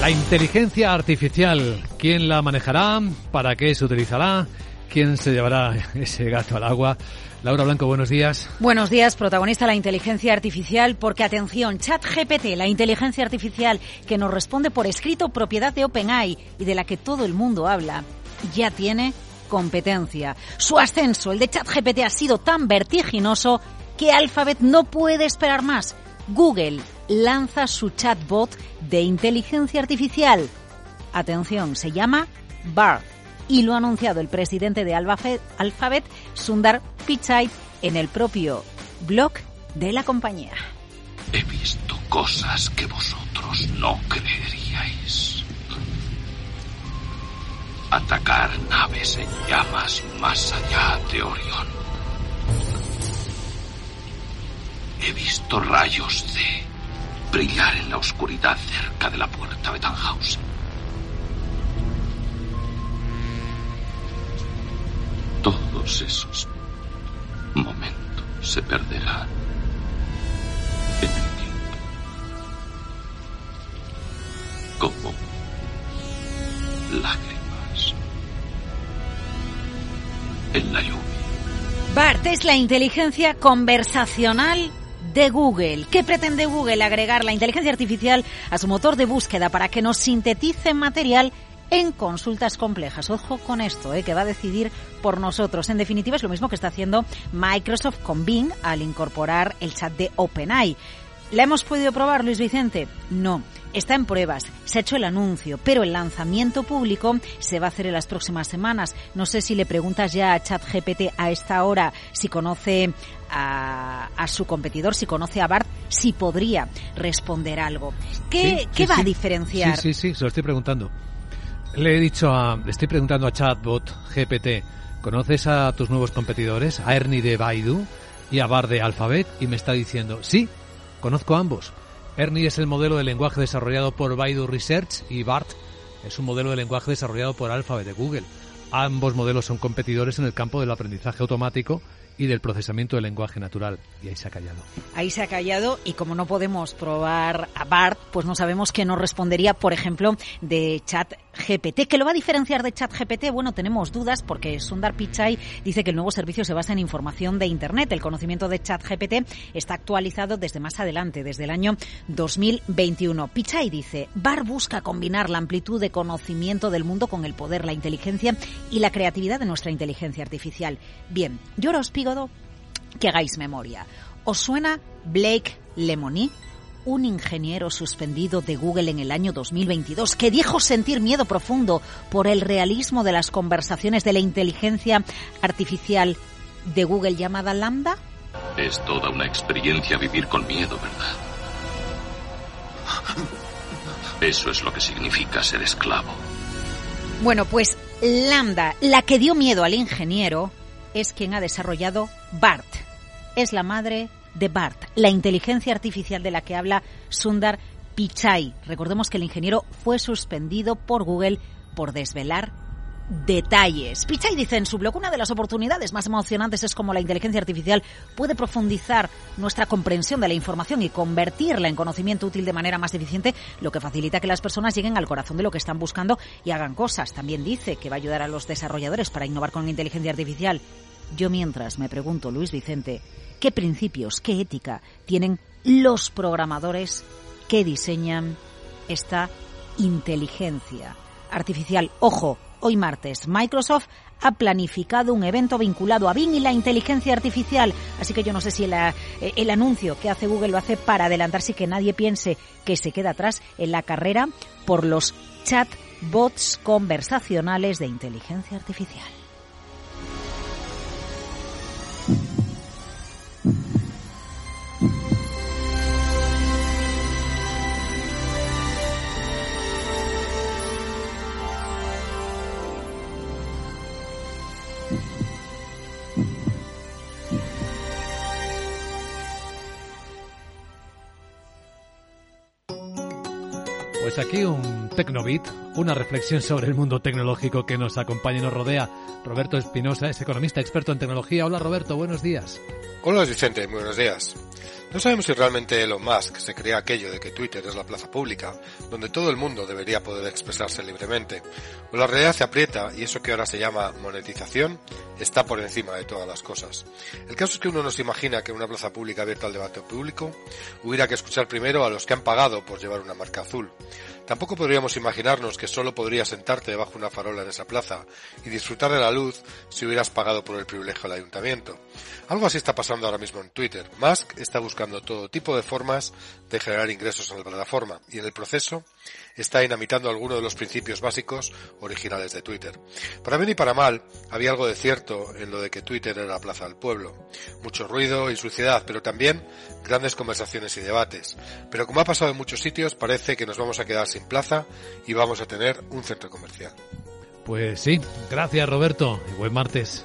La inteligencia artificial, ¿quién la manejará? ¿Para qué se utilizará? ¿Quién se llevará ese gato al agua? Laura Blanco, buenos días. Buenos días, protagonista la inteligencia artificial, porque atención, ChatGPT, la inteligencia artificial que nos responde por escrito propiedad de OpenAI y de la que todo el mundo habla, ya tiene competencia. Su ascenso, el de ChatGPT, ha sido tan vertiginoso que Alphabet no puede esperar más. Google lanza su chatbot de inteligencia artificial. Atención, se llama BART y lo ha anunciado el presidente de Alphabet, Sundar Pichai, en el propio blog de la compañía. He visto cosas que vosotros no creeríais. Atacar naves en llamas más allá de Orión. He visto rayos de brillar en la oscuridad cerca de la puerta de Tannhausen. Todos esos momentos se perderán en el tiempo. Como lágrimas en la lluvia. Bart es la inteligencia conversacional de Google. ¿Qué pretende Google? Agregar la inteligencia artificial a su motor de búsqueda para que nos sintetice material en consultas complejas. Ojo con esto, ¿eh? que va a decidir por nosotros. En definitiva, es lo mismo que está haciendo Microsoft con Bing al incorporar el chat de OpenAI. ¿La hemos podido probar, Luis Vicente? No. Está en pruebas, se ha hecho el anuncio, pero el lanzamiento público se va a hacer en las próximas semanas. No sé si le preguntas ya a ChatGPT a esta hora si conoce a, su competidor, si conoce a Bart, si podría responder algo. ¿Qué, ¿qué va a diferenciar? Sí, sí, sí, se lo estoy preguntando. Le he dicho a, le estoy preguntando a Chatbot GPT, ¿conoces a tus nuevos competidores, a Ernie de Baidu y a Bart de Alphabet? Y me está diciendo, sí, conozco a ambos. Ernie es el modelo de lenguaje desarrollado por Baidu Research y BART es un modelo de lenguaje desarrollado por Alphabet de Google. Ambos modelos son competidores en el campo del aprendizaje automático y del procesamiento del lenguaje natural. Y ahí se ha callado. Ahí se ha callado y como no podemos probar a BART, pues no sabemos qué nos respondería, por ejemplo, de chat GPT. ¿Qué lo va a diferenciar de chat GPT? Bueno, tenemos dudas porque Sundar Pichai dice que el nuevo servicio se basa en información de Internet. El conocimiento de chat GPT está actualizado desde más adelante, desde el año 2021. Pichai dice, BART busca combinar la amplitud de conocimiento del mundo con el poder, la inteligencia y la creatividad de nuestra inteligencia artificial. Bien, yo ahora que hagáis memoria. ¿Os suena Blake Lemony? un ingeniero suspendido de Google en el año 2022 que dijo sentir miedo profundo por el realismo de las conversaciones de la inteligencia artificial de Google llamada Lambda? Es toda una experiencia vivir con miedo, ¿verdad? Eso es lo que significa ser esclavo. Bueno, pues Lambda, la que dio miedo al ingeniero, es quien ha desarrollado BART. Es la madre de BART, la inteligencia artificial de la que habla Sundar Pichai. Recordemos que el ingeniero fue suspendido por Google por desvelar detalles. Pichai dice en su blog, una de las oportunidades más emocionantes es cómo la inteligencia artificial puede profundizar nuestra comprensión de la información y convertirla en conocimiento útil de manera más eficiente, lo que facilita que las personas lleguen al corazón de lo que están buscando y hagan cosas. También dice que va a ayudar a los desarrolladores para innovar con la inteligencia artificial yo mientras me pregunto, Luis Vicente, ¿qué principios, qué ética tienen los programadores que diseñan esta inteligencia artificial? Ojo, hoy martes Microsoft ha planificado un evento vinculado a Bing y la inteligencia artificial. Así que yo no sé si eh, el anuncio que hace Google lo hace para adelantarse y que nadie piense que se queda atrás en la carrera por los chatbots conversacionales de inteligencia artificial. Pues aquí un Tecnobit, una reflexión sobre el mundo tecnológico que nos acompaña y nos rodea. Roberto Espinosa es economista experto en tecnología. Hola Roberto, buenos días. Hola Vicente, muy buenos días. No sabemos si realmente Elon Musk se crea aquello de que Twitter es la plaza pública, donde todo el mundo debería poder expresarse libremente, o la realidad se aprieta y eso que ahora se llama monetización está por encima de todas las cosas. El caso es que uno no se imagina que en una plaza pública abierta al debate público hubiera que escuchar primero a los que han pagado por llevar una marca azul. Tampoco podríamos imaginarnos que solo podrías sentarte debajo de una farola en esa plaza y disfrutar de la luz si hubieras pagado por el privilegio del ayuntamiento. Algo así está pasando ahora mismo en Twitter. Musk está buscando todo tipo de formas de generar ingresos en la plataforma y en el proceso está dinamitando algunos de los principios básicos originales de Twitter. Para bien y para mal, había algo de cierto en lo de que Twitter era la plaza del pueblo. Mucho ruido y suciedad, pero también grandes conversaciones y debates. Pero como ha pasado en muchos sitios, parece que nos vamos a quedar sin plaza y vamos a tener un centro comercial. Pues sí, gracias Roberto y buen martes.